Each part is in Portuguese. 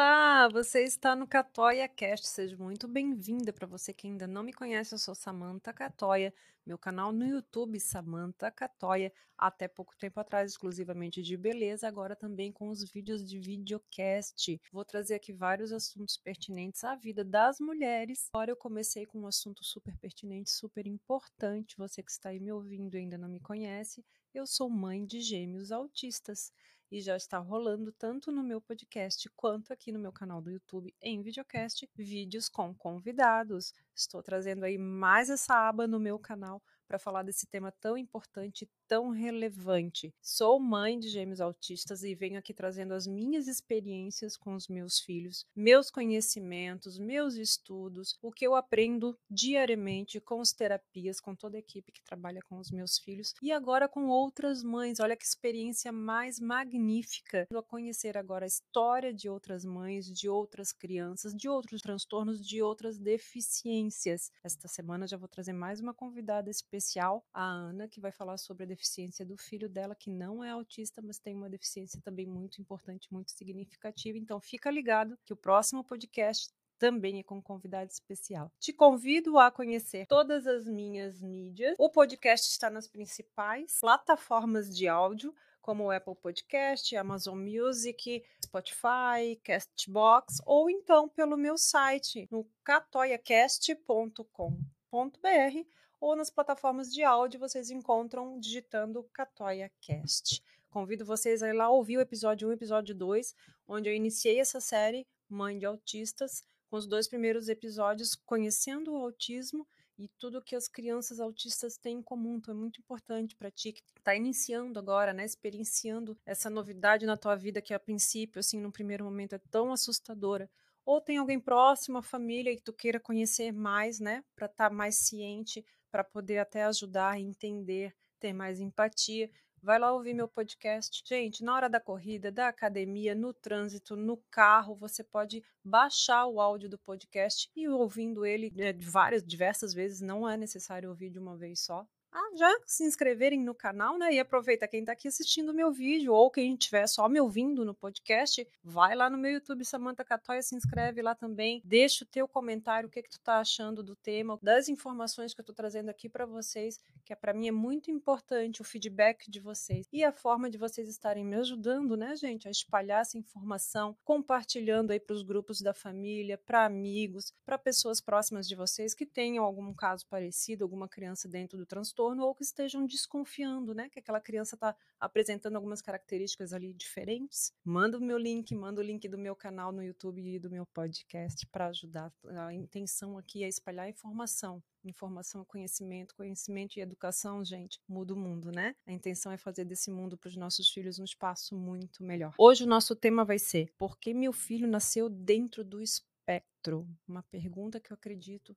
Olá, você está no Catoia Cast, seja muito bem-vinda. Para você que ainda não me conhece, eu sou Samantha Catoia, meu canal no YouTube Samantha Catoia, até pouco tempo atrás exclusivamente de beleza, agora também com os vídeos de videocast. Vou trazer aqui vários assuntos pertinentes à vida das mulheres. Agora eu comecei com um assunto super pertinente, super importante. Você que está aí me ouvindo e ainda não me conhece, eu sou mãe de gêmeos autistas e já está rolando tanto no meu podcast quanto aqui no meu canal do YouTube em videocast, vídeos com convidados. Estou trazendo aí mais essa aba no meu canal para falar desse tema tão importante, tão relevante. Sou mãe de gêmeos autistas e venho aqui trazendo as minhas experiências com os meus filhos, meus conhecimentos, meus estudos, o que eu aprendo diariamente com as terapias, com toda a equipe que trabalha com os meus filhos e agora com outras mães. Olha que experiência mais magnífica a conhecer agora a história de outras mães, de outras crianças, de outros transtornos, de outras deficiências. Esta semana já vou trazer mais uma convidada especial a Ana, que vai falar sobre a deficiência do filho dela, que não é autista, mas tem uma deficiência também muito importante, muito significativa. Então, fica ligado que o próximo podcast também é com convidado especial. Te convido a conhecer todas as minhas mídias. O podcast está nas principais plataformas de áudio, como o Apple Podcast, Amazon Music, Spotify, Castbox, ou então pelo meu site no catoiacast.com.br ou nas plataformas de áudio vocês encontram digitando Catoia Cast. Convido vocês a ir lá ouvir o episódio 1 e episódio 2, onde eu iniciei essa série Mãe de Autistas, com os dois primeiros episódios conhecendo o autismo e tudo que as crianças autistas têm em comum. Então é muito importante para ti que está iniciando agora, né, experienciando essa novidade na tua vida que a princípio, assim, no primeiro momento é tão assustadora. Ou tem alguém próximo, a família, que tu queira conhecer mais, né, para estar tá mais ciente para poder até ajudar a entender, ter mais empatia. Vai lá ouvir meu podcast. Gente, na hora da corrida, da academia, no trânsito, no carro, você pode baixar o áudio do podcast e ouvindo ele né, várias, diversas vezes, não é necessário ouvir de uma vez só a já se inscreverem no canal, né? E aproveita quem está aqui assistindo o meu vídeo ou quem estiver só me ouvindo no podcast, vai lá no meu YouTube Samantha Catoia, se inscreve lá também, deixa o teu comentário, o que que tu tá achando do tema, das informações que eu tô trazendo aqui para vocês, que é para mim é muito importante o feedback de vocês e a forma de vocês estarem me ajudando, né, gente, a espalhar essa informação, compartilhando aí para os grupos da família, para amigos, para pessoas próximas de vocês que tenham algum caso parecido, alguma criança dentro do transtorno transtorno ou que estejam desconfiando, né, que aquela criança está apresentando algumas características ali diferentes, manda o meu link, manda o link do meu canal no YouTube e do meu podcast para ajudar. A intenção aqui é espalhar informação. Informação, conhecimento, conhecimento e educação, gente, muda o mundo, né? A intenção é fazer desse mundo para os nossos filhos um espaço muito melhor. Hoje o nosso tema vai ser: por que meu filho nasceu dentro do espectro? Uma pergunta que eu acredito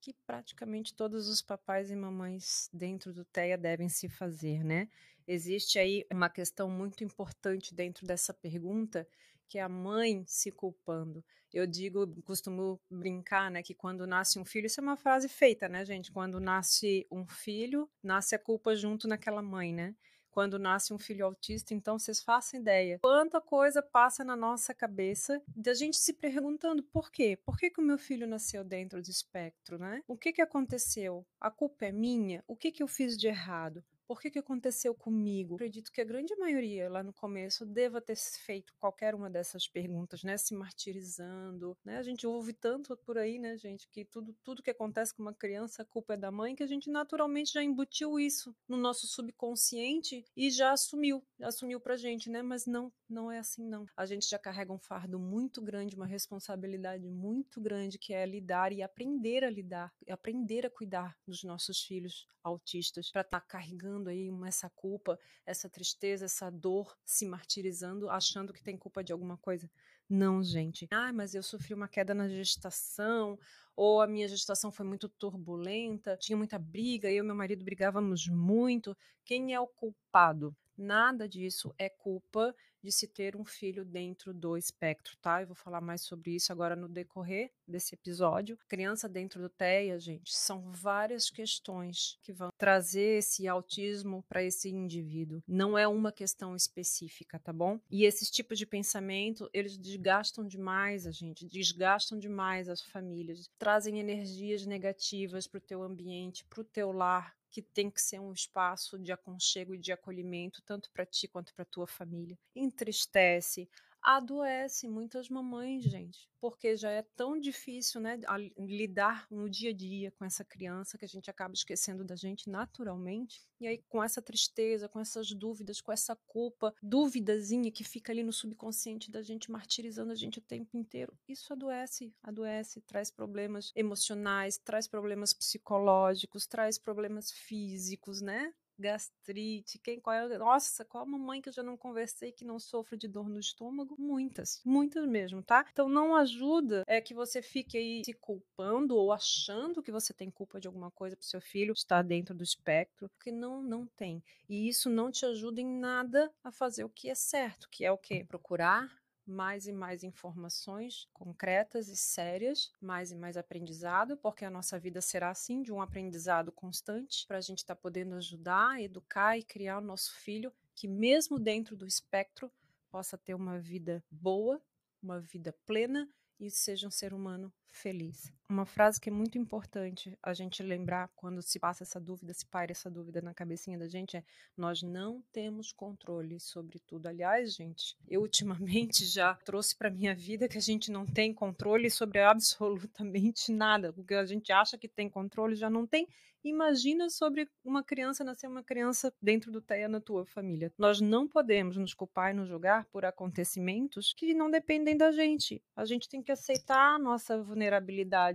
que praticamente todos os papais e mamães dentro do TEA devem se fazer, né? Existe aí uma questão muito importante dentro dessa pergunta, que é a mãe se culpando. Eu digo, costumo brincar, né, que quando nasce um filho, isso é uma frase feita, né, gente? Quando nasce um filho, nasce a culpa junto naquela mãe, né? Quando nasce um filho autista, então vocês façam ideia. Quanta coisa passa na nossa cabeça da gente se perguntando por quê? Por que, que o meu filho nasceu dentro do espectro, né? O que, que aconteceu? A culpa é minha? O que, que eu fiz de errado? Por que, que aconteceu comigo? Acredito que a grande maioria lá no começo deva ter feito qualquer uma dessas perguntas, né? Se martirizando, né? A gente ouve tanto por aí, né, gente, que tudo, tudo que acontece com uma criança, a culpa é da mãe, que a gente naturalmente já embutiu isso no nosso subconsciente e já assumiu, assumiu pra gente, né? Mas não, não é assim não. A gente já carrega um fardo muito grande, uma responsabilidade muito grande que é lidar e aprender a lidar, aprender a cuidar dos nossos filhos autistas para estar tá carregando carregando aí essa culpa, essa tristeza, essa dor, se martirizando, achando que tem culpa de alguma coisa. Não, gente. Ah, mas eu sofri uma queda na gestação, ou a minha gestação foi muito turbulenta, tinha muita briga, eu e meu marido brigávamos muito. Quem é o culpado? Nada disso é culpa de se ter um filho dentro do espectro, tá? Eu vou falar mais sobre isso agora no decorrer desse episódio. Criança dentro do TEA, gente, são várias questões que vão trazer esse autismo para esse indivíduo. Não é uma questão específica, tá bom? E esses tipos de pensamento, eles desgastam demais a gente, desgastam demais as famílias, trazem energias negativas para o teu ambiente, para o teu lar, que tem que ser um espaço de aconchego e de acolhimento, tanto para ti quanto para tua família. Entristece, adoece muitas mamães, gente, porque já é tão difícil, né, lidar no dia a dia com essa criança que a gente acaba esquecendo da gente naturalmente. E aí com essa tristeza, com essas dúvidas, com essa culpa, duvidazinha que fica ali no subconsciente da gente martirizando a gente o tempo inteiro, isso adoece, adoece, traz problemas emocionais, traz problemas psicológicos, traz problemas físicos, né? Gastrite, quem qual é, nossa, qual a mamãe que eu já não conversei que não sofre de dor no estômago? Muitas, muitas mesmo, tá? Então não ajuda é que você fique aí se culpando ou achando que você tem culpa de alguma coisa pro seu filho estar dentro do espectro, porque não, não tem. E isso não te ajuda em nada a fazer o que é certo, que é o quê? Procurar mais e mais informações concretas e sérias, mais e mais aprendizado, porque a nossa vida será assim, de um aprendizado constante, para a gente estar tá podendo ajudar, educar e criar o nosso filho que, mesmo dentro do espectro, possa ter uma vida boa, uma vida plena e seja um ser humano feliz. Uma frase que é muito importante a gente lembrar quando se passa essa dúvida, se paira essa dúvida na cabecinha da gente é: nós não temos controle sobre tudo. Aliás, gente, eu ultimamente já trouxe para minha vida que a gente não tem controle sobre absolutamente nada. O que a gente acha que tem controle já não tem. Imagina sobre uma criança nascer uma criança dentro do TEA na tua família. Nós não podemos nos culpar e nos julgar por acontecimentos que não dependem da gente. A gente tem que aceitar a nossa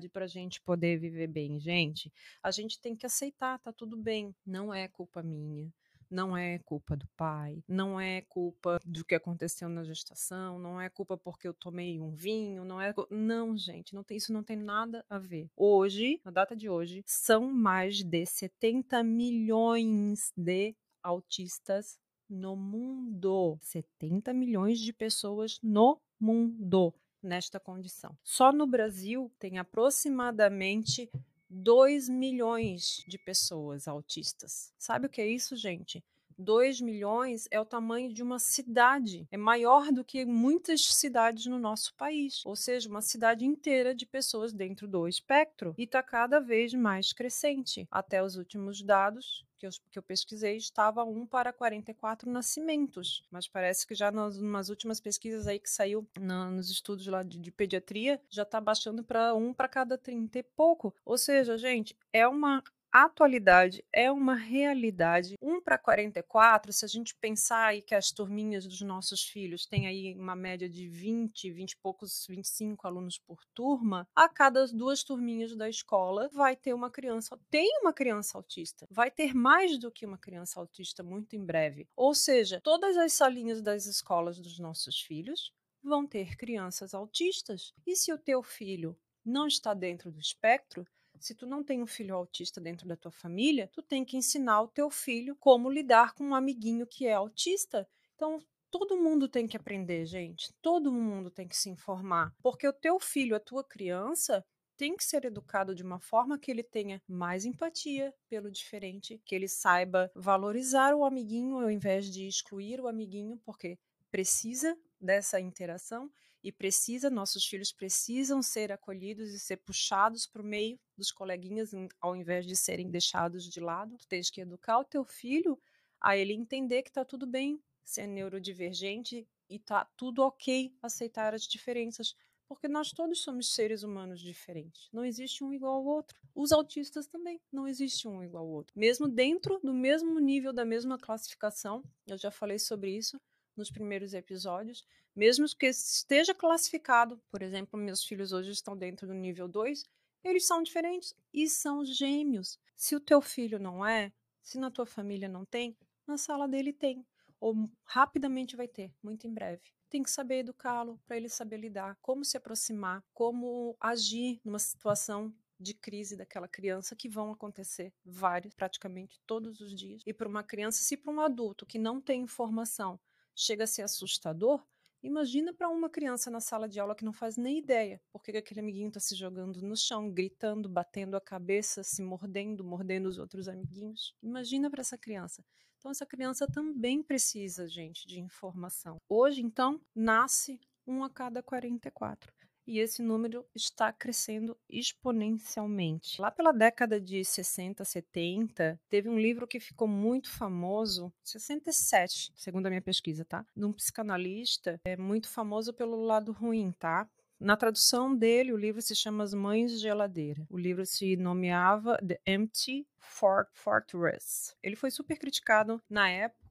para a gente poder viver bem, gente. A gente tem que aceitar, tá tudo bem. Não é culpa minha não é culpa do pai, não é culpa do que aconteceu na gestação, não é culpa porque eu tomei um vinho, não é. Não, gente, não tem, isso não tem nada a ver. Hoje, na data de hoje, são mais de 70 milhões de autistas no mundo. 70 milhões de pessoas no mundo nesta condição. Só no Brasil tem aproximadamente 2 milhões de pessoas autistas. Sabe o que é isso, gente? 2 milhões é o tamanho de uma cidade. É maior do que muitas cidades no nosso país. Ou seja, uma cidade inteira de pessoas dentro do espectro. E está cada vez mais crescente. Até os últimos dados que eu, que eu pesquisei estava 1 para 44 nascimentos, mas parece que já nas, últimas pesquisas aí que saiu na, nos estudos lá de, de pediatria, já está baixando para 1 para cada 30 e pouco. Ou seja, gente, é uma atualidade é uma realidade. 1 para 44, se a gente pensar aí que as turminhas dos nossos filhos têm aí uma média de 20, 20 e poucos, 25 alunos por turma, a cada duas turminhas da escola vai ter uma criança, tem uma criança autista, vai ter mais do que uma criança autista muito em breve. Ou seja, todas as salinhas das escolas dos nossos filhos vão ter crianças autistas. E se o teu filho não está dentro do espectro, se tu não tem um filho autista dentro da tua família, tu tem que ensinar o teu filho como lidar com um amiguinho que é autista. Então, todo mundo tem que aprender, gente. Todo mundo tem que se informar, porque o teu filho, a tua criança, tem que ser educado de uma forma que ele tenha mais empatia pelo diferente, que ele saiba valorizar o amiguinho ao invés de excluir o amiguinho, porque precisa dessa interação e precisa, nossos filhos precisam ser acolhidos e ser puxados para o meio dos coleguinhas, ao invés de serem deixados de lado. Tu tens que educar o teu filho a ele entender que está tudo bem ser neurodivergente e tá tudo ok aceitar as diferenças, porque nós todos somos seres humanos diferentes. Não existe um igual ao outro. Os autistas também não existe um igual ao outro. Mesmo dentro do mesmo nível da mesma classificação, eu já falei sobre isso nos primeiros episódios, mesmo que esteja classificado, por exemplo, meus filhos hoje estão dentro do nível 2, eles são diferentes e são gêmeos. Se o teu filho não é, se na tua família não tem, na sala dele tem, ou rapidamente vai ter, muito em breve. Tem que saber educá-lo para ele saber lidar, como se aproximar, como agir numa situação de crise daquela criança que vão acontecer vários, praticamente todos os dias. E para uma criança, se para um adulto que não tem informação chega a ser assustador, Imagina para uma criança na sala de aula que não faz nem ideia porque que aquele amiguinho está se jogando no chão, gritando, batendo a cabeça, se mordendo, mordendo os outros amiguinhos. Imagina para essa criança. Então, essa criança também precisa, gente, de informação. Hoje, então, nasce um a cada 44 e esse número está crescendo exponencialmente. Lá pela década de 60, 70, teve um livro que ficou muito famoso, 67, segundo a minha pesquisa, tá? De um psicanalista, é muito famoso pelo lado ruim, tá? Na tradução dele, o livro se chama As Mães de Geladeira. O livro se nomeava The Empty Fort Fortress. Ele foi super criticado na época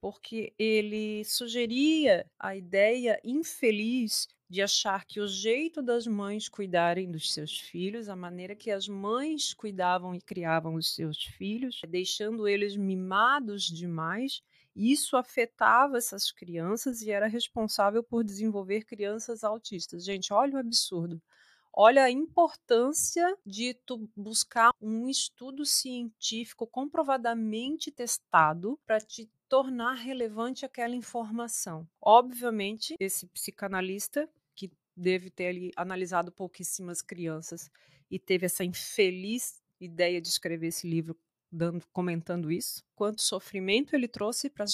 porque ele sugeria a ideia infeliz de achar que o jeito das mães cuidarem dos seus filhos, a maneira que as mães cuidavam e criavam os seus filhos, deixando eles mimados demais, isso afetava essas crianças e era responsável por desenvolver crianças autistas. Gente, olha o absurdo. Olha a importância de tu buscar um estudo científico comprovadamente testado para te tornar relevante aquela informação. Obviamente, esse psicanalista deve ter ali analisado pouquíssimas crianças e teve essa infeliz ideia de escrever esse livro dando, comentando isso, quanto sofrimento ele trouxe para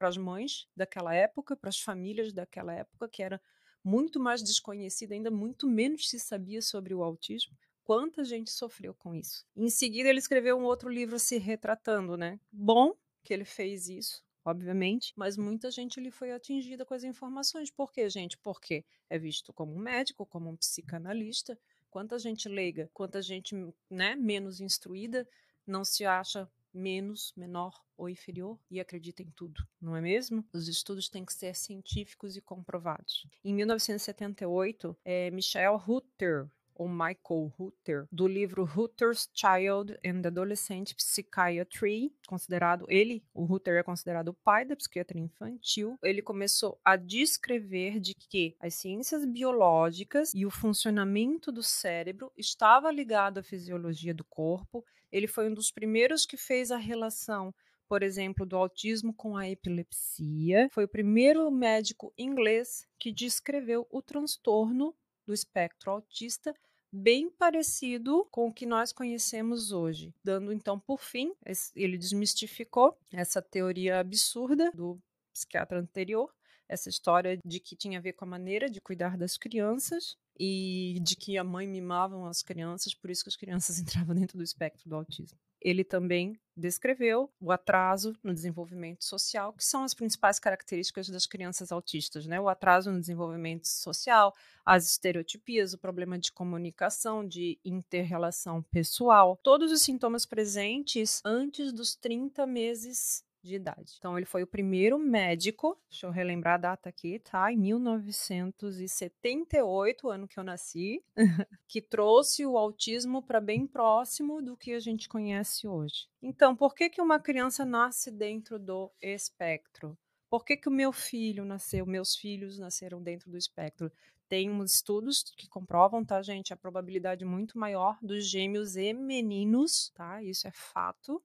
as mães daquela época, para as famílias daquela época, que era muito mais desconhecida, ainda muito menos se sabia sobre o autismo. Quanta gente sofreu com isso. Em seguida, ele escreveu um outro livro se retratando, né? Bom que ele fez isso, obviamente, mas muita gente lhe foi atingida com as informações. Por quê, gente? Porque é visto como um médico, como um psicanalista. Quanta gente leiga, quanta gente né, menos instruída não se acha menos, menor ou inferior e acredita em tudo, não é mesmo? Os estudos têm que ser científicos e comprovados. Em 1978, é, Michelle Hutter ou Michael Hutter, do livro Hutter's Child and Adolescent Psychiatry, considerado ele, o Hutter é considerado o pai da psiquiatria infantil. Ele começou a descrever de que as ciências biológicas e o funcionamento do cérebro estava ligado à fisiologia do corpo. Ele foi um dos primeiros que fez a relação por exemplo, do autismo com a epilepsia. Foi o primeiro médico inglês que descreveu o transtorno do espectro autista bem parecido com o que nós conhecemos hoje. Dando então por fim, ele desmistificou essa teoria absurda do psiquiatra anterior, essa história de que tinha a ver com a maneira de cuidar das crianças e de que a mãe mimavam as crianças, por isso que as crianças entravam dentro do espectro do autismo ele também descreveu o atraso no desenvolvimento social, que são as principais características das crianças autistas, né? O atraso no desenvolvimento social, as estereotipias, o problema de comunicação, de interrelação pessoal, todos os sintomas presentes antes dos 30 meses de idade. Então, ele foi o primeiro médico, deixa eu relembrar a data aqui, tá? Em 1978, ano que eu nasci, que trouxe o autismo para bem próximo do que a gente conhece hoje. Então, por que, que uma criança nasce dentro do espectro? Por que, que o meu filho nasceu, meus filhos nasceram dentro do espectro? Tem uns estudos que comprovam, tá, gente, a probabilidade muito maior dos gêmeos e meninos, tá? Isso é fato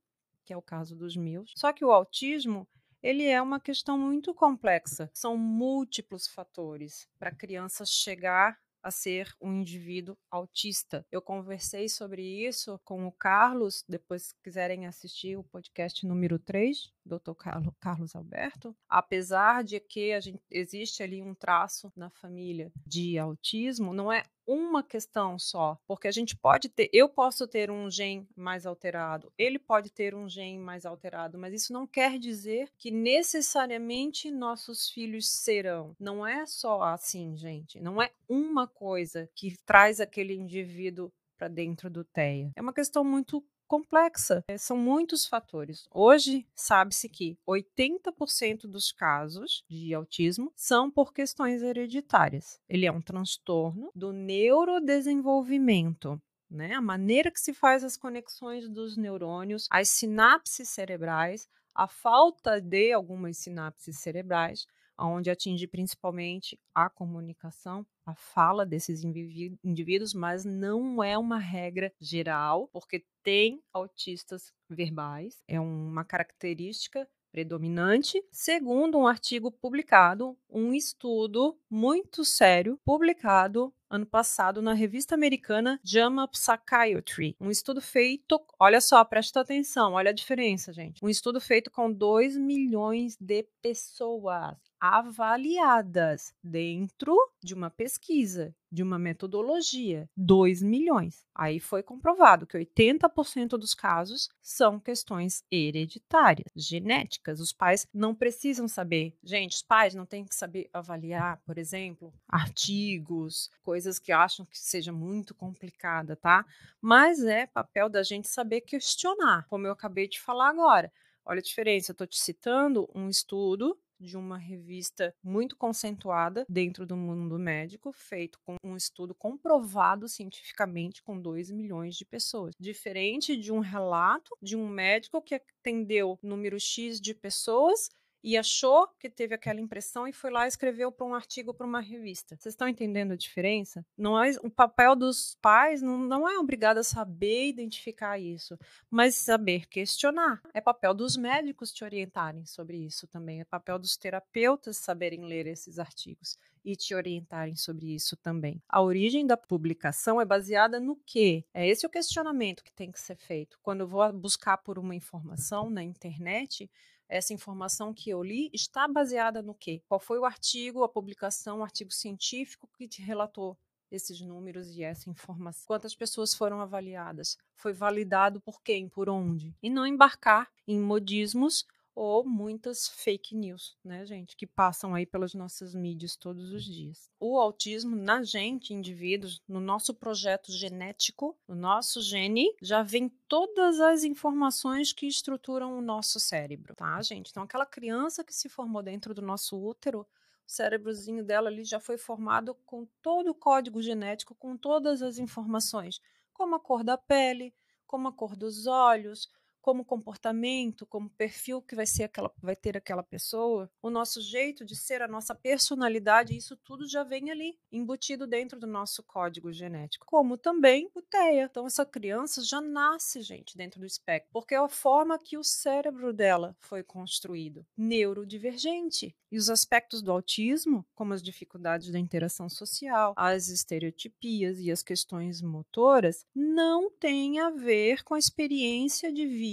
que é o caso dos meus. Só que o autismo ele é uma questão muito complexa. São múltiplos fatores para a criança chegar a ser um indivíduo autista. Eu conversei sobre isso com o Carlos, depois se quiserem assistir o podcast número 3, Dr. Carlos Alberto. Apesar de que gente, existe ali um traço na família de autismo, não é uma questão só, porque a gente pode ter, eu posso ter um gene mais alterado, ele pode ter um gene mais alterado, mas isso não quer dizer que necessariamente nossos filhos serão. Não é só assim, gente. Não é uma coisa que traz aquele indivíduo para dentro do TEA. É uma questão muito complexa. É, são muitos fatores. Hoje, sabe-se que 80% dos casos de autismo são por questões hereditárias. Ele é um transtorno do neurodesenvolvimento. Né? A maneira que se faz as conexões dos neurônios, as sinapses cerebrais, a falta de algumas sinapses cerebrais, onde atinge principalmente a comunicação, a fala desses indivíduos, mas não é uma regra geral, porque tem autistas verbais, é uma característica predominante, segundo um artigo publicado, um estudo muito sério publicado ano passado na revista americana JAMA Psychiatry. Um estudo feito, olha só, presta atenção, olha a diferença, gente. Um estudo feito com 2 milhões de pessoas avaliadas dentro de uma pesquisa, de uma metodologia. 2 milhões. Aí foi comprovado que 80% dos casos são questões hereditárias, genéticas. Os pais não precisam saber. Gente, os pais não têm que saber avaliar, por exemplo, artigos, coisas que acham que seja muito complicada, tá? Mas é papel da gente saber questionar, como eu acabei de falar agora. Olha a diferença, eu estou te citando um estudo de uma revista muito conceituada dentro do mundo médico, feito com um estudo comprovado cientificamente com 2 milhões de pessoas. Diferente de um relato de um médico que atendeu número X de pessoas e achou que teve aquela impressão e foi lá e escreveu para um artigo para uma revista. Vocês estão entendendo a diferença? Não é o papel dos pais não, não é obrigado a saber identificar isso, mas saber questionar. É papel dos médicos te orientarem sobre isso também. É papel dos terapeutas saberem ler esses artigos e te orientarem sobre isso também. A origem da publicação é baseada no quê? É esse o questionamento que tem que ser feito. Quando eu vou buscar por uma informação na internet, essa informação que eu li está baseada no quê? Qual foi o artigo, a publicação, o artigo científico que te relatou esses números e essa informação? Quantas pessoas foram avaliadas? Foi validado por quem? Por onde? E não embarcar em modismos ou muitas fake news, né, gente, que passam aí pelas nossas mídias todos os dias. O autismo na gente, indivíduos, no nosso projeto genético, no nosso gene, já vem todas as informações que estruturam o nosso cérebro, tá, gente? Então, aquela criança que se formou dentro do nosso útero, o cérebrozinho dela ali já foi formado com todo o código genético, com todas as informações, como a cor da pele, como a cor dos olhos, como comportamento, como perfil que vai ser aquela, vai ter aquela pessoa, o nosso jeito de ser, a nossa personalidade, isso tudo já vem ali, embutido dentro do nosso código genético. Como também o TEA. Então, essa criança já nasce, gente, dentro do espectro, porque é a forma que o cérebro dela foi construído, neurodivergente. E os aspectos do autismo, como as dificuldades da interação social, as estereotipias e as questões motoras, não têm a ver com a experiência de vida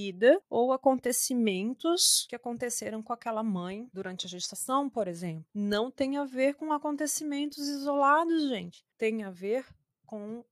ou acontecimentos que aconteceram com aquela mãe durante a gestação, por exemplo. Não tem a ver com acontecimentos isolados, gente. Tem a ver com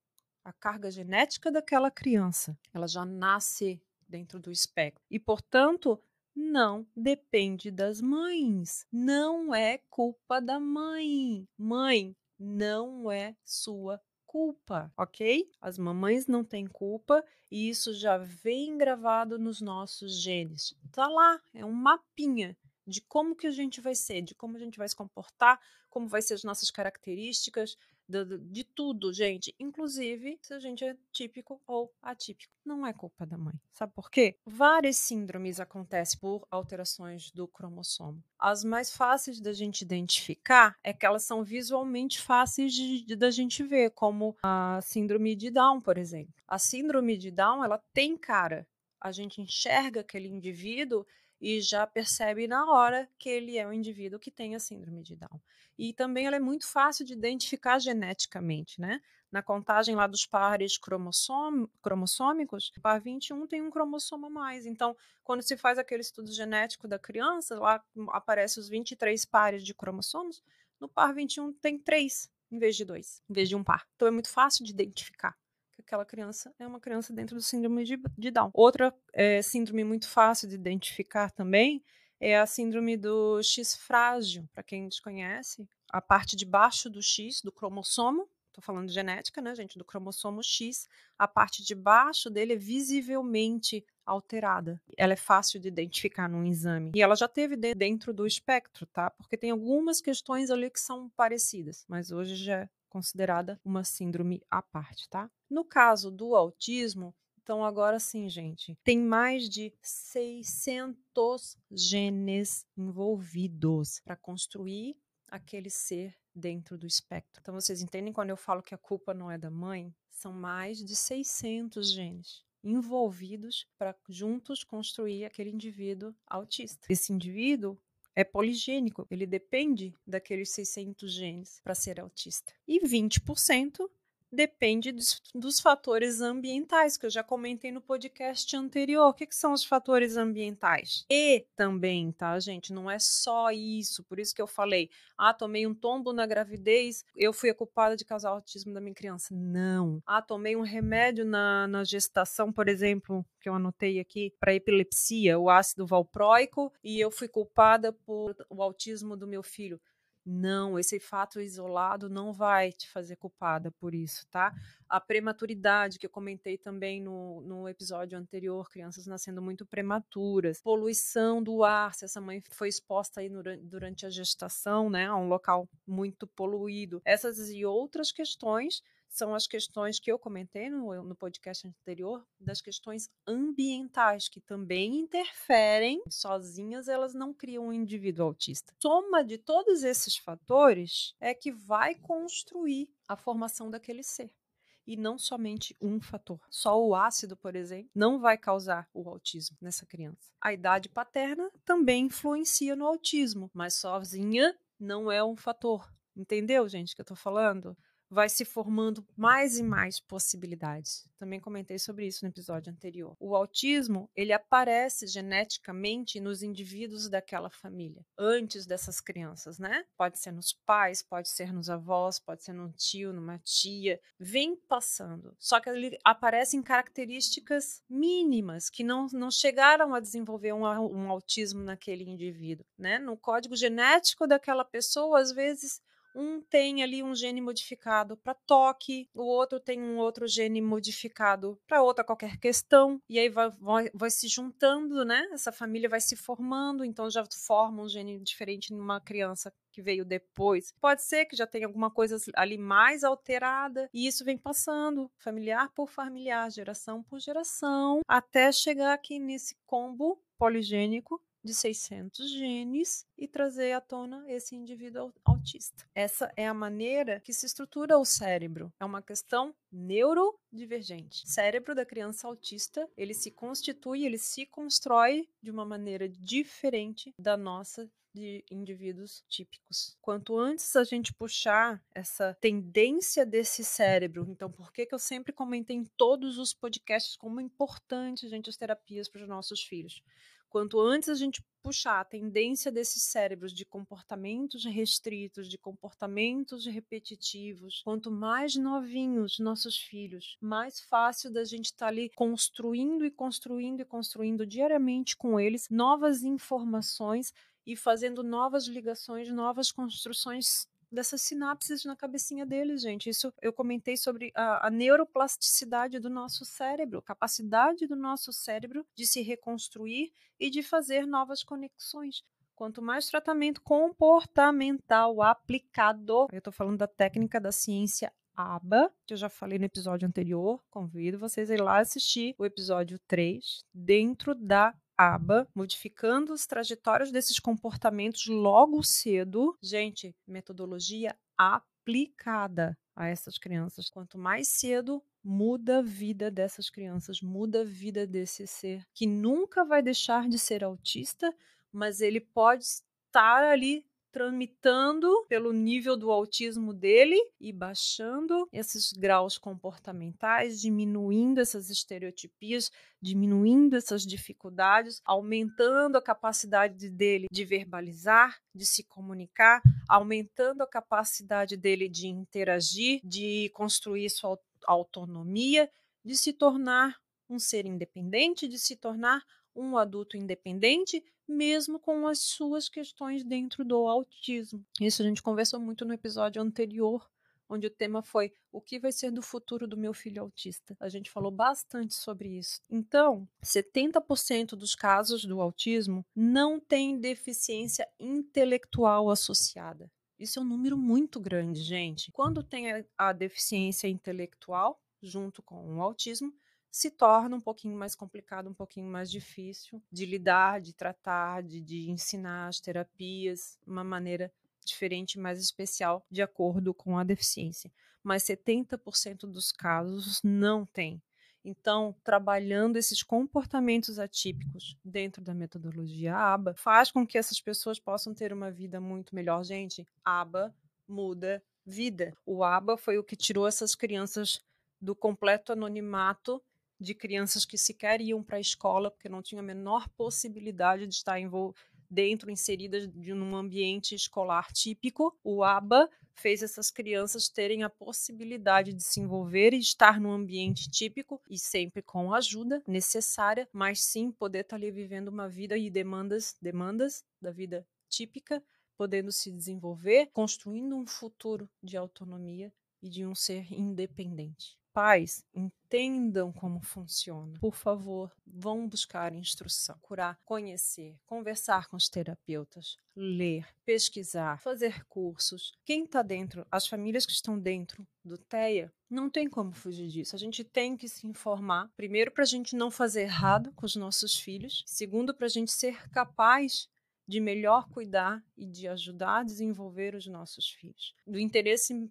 a carga genética daquela criança. Ela já nasce dentro do espectro. E, portanto, não depende das mães. Não é culpa da mãe. Mãe, não é sua culpa, ok? As mamães não têm culpa e isso já vem gravado nos nossos genes. Tá lá, é um mapinha de como que a gente vai ser, de como a gente vai se comportar, como vai ser as nossas características, de, de, tudo, gente. Inclusive se a gente é típico ou atípico. Não é culpa da mãe. Sabe por quê? Várias síndromes acontecem por alterações do cromossomo. As mais fáceis da gente identificar é que elas são visualmente fáceis de, da gente ver, como a síndrome de Down, por exemplo. A síndrome de Down, ela tem cara. A gente enxerga aquele indivíduo e já percebe na hora que ele é um indivíduo que tem a síndrome de Down. E também ela é muito fácil de identificar geneticamente, né? Na contagem lá dos pares cromossômicos, o par 21 tem um cromossomo a mais. Então, quando se faz aquele estudo genético da criança, lá aparecem os 23 pares de cromossomos, no par 21 tem três em vez de dois, em vez de um par. Então é muito fácil de identificar aquela criança é uma criança dentro do síndrome de, de Down. Outra é, síndrome muito fácil de identificar também é a síndrome do X frágil. Para quem desconhece, a parte de baixo do X, do cromossomo, estou falando de genética, né, gente, do cromossomo X, a parte de baixo dele é visivelmente alterada. Ela é fácil de identificar num exame. E ela já teve dentro do espectro, tá? Porque tem algumas questões ali que são parecidas, mas hoje já é considerada uma síndrome à parte, tá? No caso do autismo, então agora sim, gente, tem mais de 600 genes envolvidos para construir aquele ser dentro do espectro. Então vocês entendem quando eu falo que a culpa não é da mãe? São mais de 600 genes envolvidos para juntos construir aquele indivíduo autista. Esse indivíduo é poligênico, ele depende daqueles 600 genes para ser autista. E 20% depende dos, dos, fatores ambientais, que eu já comentei no podcast anterior. O que, que, são os fatores ambientais? E também, tá, gente? Não é só isso. Por isso que eu falei, ah, tomei um tombo na gravidez, eu fui a culpada de causar autismo da minha criança. Não. Ah, tomei um remédio na, na gestação, por exemplo, que eu anotei aqui, para epilepsia, o ácido valproico, e eu fui culpada por o autismo do meu filho. Não, esse fato isolado não vai te fazer culpada por isso, tá? A prematuridade, que eu comentei também no, no episódio anterior, crianças nascendo muito prematuras, poluição do ar, se essa mãe foi exposta aí durante a gestação, né, a um local muito poluído. Essas e outras questões são as questões que eu comentei no, no podcast anterior, das questões ambientais, que também interferem, sozinhas elas não criam um indivíduo autista. Soma de todos esses fatores é que vai construir a formação daquele ser e não somente um fator. Só o ácido, por exemplo, não vai causar o autismo nessa criança. A idade paterna também influencia no autismo, mas sozinha não é um fator. Entendeu, gente, que eu tô falando? Vai se formando mais e mais possibilidades. Também comentei sobre isso no episódio anterior. O autismo, ele aparece geneticamente nos indivíduos daquela família, antes dessas crianças, né? Pode ser nos pais, pode ser nos avós, pode ser num tio, numa tia, vem passando. Só que ele aparece em características mínimas que não, não chegaram a desenvolver um, um autismo naquele indivíduo, né? No código genético daquela pessoa, às vezes um tem ali um gene modificado para toque, o outro tem um outro gene modificado para outra qualquer questão, e aí vai, vai, vai, se juntando, né? Essa família vai se formando, então já forma um gene diferente numa criança que veio depois. Pode ser que já tenha alguma coisa ali mais alterada, e isso vem passando, familiar por familiar, geração por geração, até chegar aqui nesse combo poligênico de 600 genes e trazer à tona esse indivíduo autista. Essa é a maneira que se estrutura o cérebro. É uma questão neurodivergente. O cérebro da criança autista, ele se constitui, ele se constrói de uma maneira diferente da nossa de indivíduos típicos. Quanto antes a gente puxar essa tendência desse cérebro, então por que, que eu sempre comentei em todos os podcasts como é importante a gente as terapias para os nossos filhos? Quanto antes a gente puxar a tendência desses cérebros de comportamentos restritos, de comportamentos repetitivos, quanto mais novinhos nossos filhos, mais fácil da gente estar tá ali construindo e construindo e construindo diariamente com eles novas informações e fazendo novas ligações, novas construções dessas sinapses na cabecinha deles, gente. Isso eu comentei sobre a, a neuroplasticidade do nosso cérebro, capacidade do nosso cérebro de se reconstruir e de fazer novas conexões. Quanto mais tratamento comportamental aplicado, eu estou falando da técnica da ciência ABA, que eu já falei no episódio anterior, convido vocês a ir lá assistir o episódio 3, dentro da aba, modificando as trajetórias desses comportamentos logo cedo. Gente, metodologia aplicada a essas crianças. Quanto mais cedo, muda a vida dessas crianças, muda a vida desse ser, que nunca vai deixar de ser autista, mas ele pode estar ali tramitando pelo nível do autismo dele e baixando esses graus comportamentais, diminuindo essas estereotipias, diminuindo essas dificuldades, aumentando a capacidade dele de verbalizar, de se comunicar, aumentando a capacidade dele de interagir, de construir sua autonomia, de se tornar um ser independente, de se tornar um adulto independente, mesmo com as suas questões dentro do autismo. Isso a gente conversou muito no episódio anterior, onde o tema foi o que vai ser do futuro do meu filho autista. A gente falou bastante sobre isso. Então, 70% dos casos do autismo não tem deficiência intelectual associada. Isso é um número muito grande, gente. Quando tem a, deficiência intelectual, junto com o autismo, se torna um pouquinho mais complicado, um pouquinho mais difícil de lidar, de tratar, de, de ensinar as terapias, uma maneira diferente, mais especial, de acordo com a deficiência. Mas 70% dos casos não tem. Então, trabalhando esses comportamentos atípicos dentro da metodologia ABA faz com que essas pessoas possam ter uma vida muito melhor. Gente, ABA muda vida. O ABA foi o que tirou essas crianças do completo anonimato de crianças que sequer iam para a escola porque não tinham a menor possibilidade de estar dentro, inseridas de um ambiente escolar típico. O ABA fez essas crianças terem a possibilidade de se envolver e estar num ambiente típico e sempre com ajuda necessária, mas sim poder estar ali vivendo uma vida e demandas, demandas da vida típica, podendo se desenvolver, construindo um futuro de autonomia e de um ser independente. Pais, entendam como funciona. Por favor, vão buscar instrução, curar, conhecer, conversar com os terapeutas, ler, pesquisar, fazer cursos. Quem está dentro, as famílias que estão dentro do TEA, não tem como fugir disso. A gente tem que se informar, primeiro, para a gente não fazer errado com os nossos filhos, segundo, para a gente ser capaz de melhor cuidar e de ajudar a desenvolver os nossos filhos. Do interesse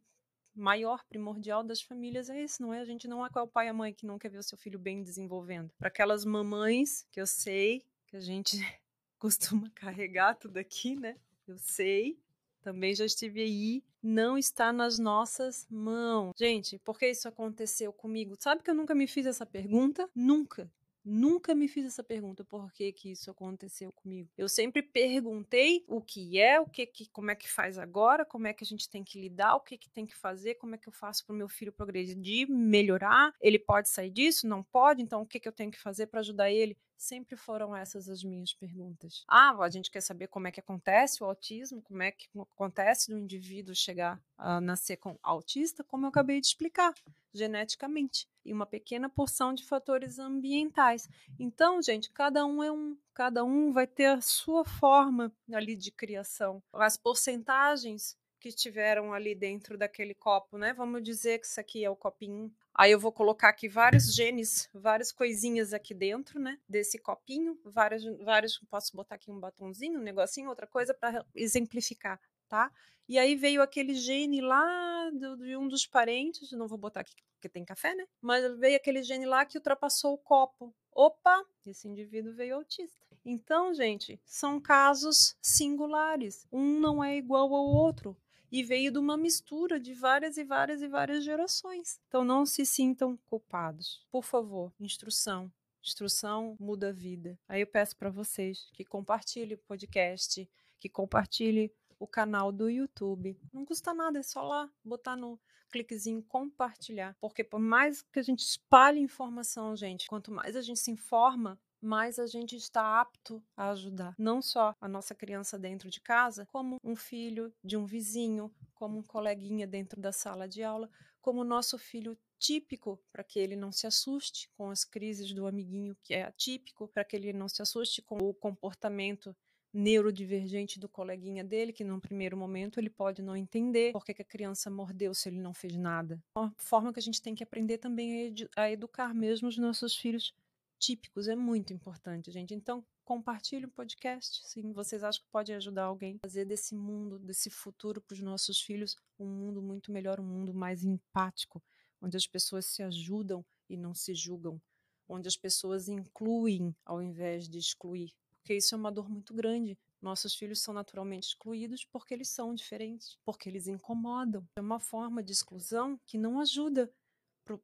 maior, primordial das famílias é esse, não é? A gente não é qual o pai e a mãe que não quer ver o seu filho bem desenvolvendo. Para aquelas mamães que eu sei que a gente costuma carregar tudo aqui, né? Eu sei, também já estive aí, não está nas nossas mãos. Gente, por que isso aconteceu comigo? Sabe que eu nunca me fiz essa pergunta? Nunca. Nunca me fiz essa pergunta por que, que isso aconteceu comigo. Eu sempre perguntei o que é, o que, que como é que faz agora, como é que a gente tem que lidar, o que, que tem que fazer, como é que eu faço para o meu filho progredir, melhorar. Ele pode sair disso? Não pode? Então o que, que eu tenho que fazer para ajudar ele? Sempre foram essas as minhas perguntas. Ah, a gente quer saber como é que acontece o autismo, como é que acontece do indivíduo chegar a nascer com autista, como eu acabei de explicar, geneticamente. E uma pequena porção de fatores ambientais. Então, gente, cada um é um, cada um vai ter a sua forma ali de criação. As porcentagens que estiveram ali dentro daquele copo, né? Vamos dizer que isso aqui é o copinho. Aí eu vou colocar aqui vários genes, várias coisinhas aqui dentro, né? Desse copinho, vários, vários. Posso botar aqui um batonzinho, um negocinho, outra coisa para exemplificar, tá? E aí veio aquele gene lá do, de um dos parentes, não vou botar aqui porque tem café, né? Mas veio aquele gene lá que ultrapassou o copo. Opa, esse indivíduo veio autista. Então, gente, são casos singulares. Um não é igual ao outro e veio de uma mistura de várias e várias e várias gerações. Então não se sintam culpados. Por favor, instrução. Instrução muda a vida. Aí eu peço para vocês que compartilhem o podcast, que compartilhem o canal do YouTube. Não custa nada, é só lá botar no cliquezinho compartilhar, porque por mais que a gente espalhe informação, gente, quanto mais a gente se informa, mais a gente está apto a ajudar não só a nossa criança dentro de casa, como um filho de um vizinho, como um coleguinha dentro da sala de aula, como o nosso filho típico, para que ele não se assuste com as crises do amiguinho que é atípico, para que ele não se assuste com o comportamento neurodivergente do coleguinha dele, que num primeiro momento ele pode não entender por que, a criança mordeu se ele não fez nada. Uma forma que a gente tem que aprender também é a educar mesmo os nossos filhos típicos é muito importante, gente. Então, compartilhe o podcast se vocês acham que pode ajudar alguém a fazer desse mundo, desse futuro para os nossos filhos um mundo muito melhor, um mundo mais empático, onde as pessoas se ajudam e não se julgam, onde as pessoas incluem ao invés de excluir, porque isso é uma dor muito grande. Nossos filhos são naturalmente excluídos porque eles são diferentes, porque eles incomodam. É uma forma de exclusão que não ajuda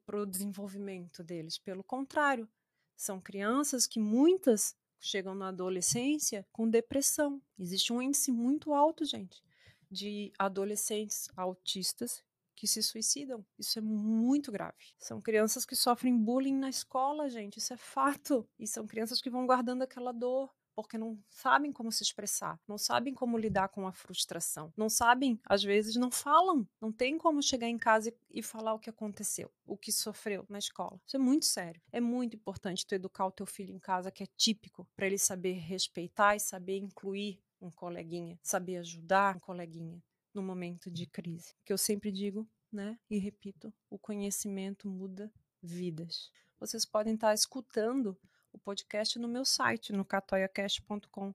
para o desenvolvimento deles. Pelo contrário, são crianças que muitas chegam na adolescência com depressão. Existe um índice muito alto, gente, de adolescentes autistas que se suicidam. Isso é muito grave. São crianças que sofrem bullying na escola, gente. Isso é fato. E são crianças que vão guardando aquela dor porque não sabem como se expressar, não sabem como lidar com a frustração, não sabem, às vezes não falam, não tem como chegar em casa e, falar o que aconteceu, o que sofreu na escola. Isso é muito sério. É muito importante tu educar o teu filho em casa, que é típico, para ele saber respeitar e saber incluir um coleguinha, saber ajudar um coleguinha no momento de crise. Que eu sempre digo, né, e repito, o conhecimento muda vidas. Vocês podem estar escutando o podcast no meu site, no catoiacast.com.br.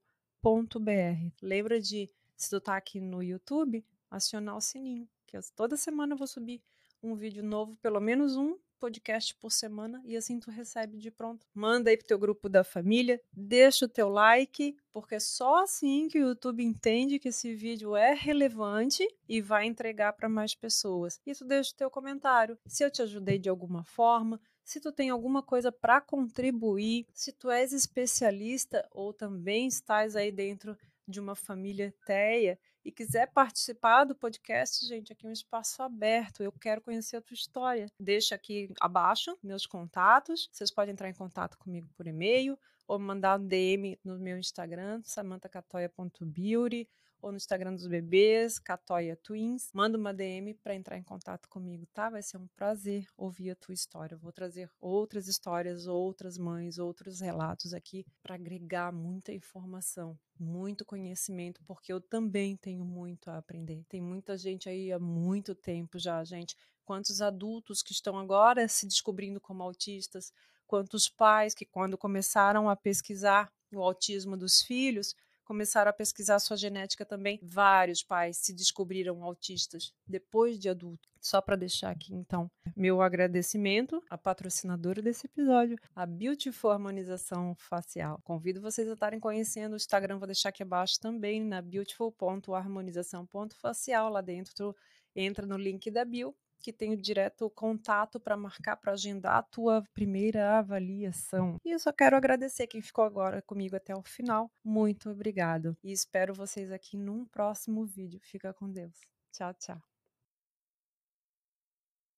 Lembra de, se tu tá aqui no YouTube, acionar o sininho, que toda semana eu vou subir um vídeo novo, pelo menos um podcasts por semana e assim tu recebe de pronto. Manda aí pro teu grupo da família, deixa o teu like, porque só assim que o YouTube entende que esse vídeo é relevante e vai entregar para mais pessoas. E tu deixa o teu comentário. Se eu te ajudei de alguma forma, se tu tem alguma coisa para contribuir, se tu és especialista ou também estás aí dentro de uma família TEA e quiser participar do podcast, gente, aqui é um espaço aberto. Eu quero conhecer a tua história. Deixa aqui abaixo meus contatos. Vocês podem entrar em contato comigo por e-mail ou mandar um DM no meu Instagram, samantacatoia.beauty ou no Instagram dos bebês, Catoia Twins. Manda uma DM para entrar em contato comigo, tá? Vai ser um prazer ouvir a tua história. Eu vou trazer outras histórias, outras mães, outros relatos aqui para agregar muita informação, muito conhecimento, porque eu também tenho muito a aprender. Tem muita gente aí há muito tempo já, gente. Quantos adultos que estão agora se descobrindo como autistas, quantos pais que, quando começaram a pesquisar o autismo dos filhos, começaram a pesquisar sua genética também. Vários pais se descobriram autistas depois de adulto. Só para deixar aqui, então, meu agradecimento à patrocinadora desse episódio, a Beautiful Harmonização Facial. Convido vocês a estarem conhecendo o Instagram, vou deixar aqui abaixo também, na beautiful.harmonização.facial. Lá dentro, entra no link da bio que tem direto contato para marcar, para agendar a tua primeira avaliação. E eu só quero agradecer quem ficou agora comigo até o final. Muito obrigado. E espero vocês aqui num próximo vídeo. Fica com Deus. Tchau, tchau.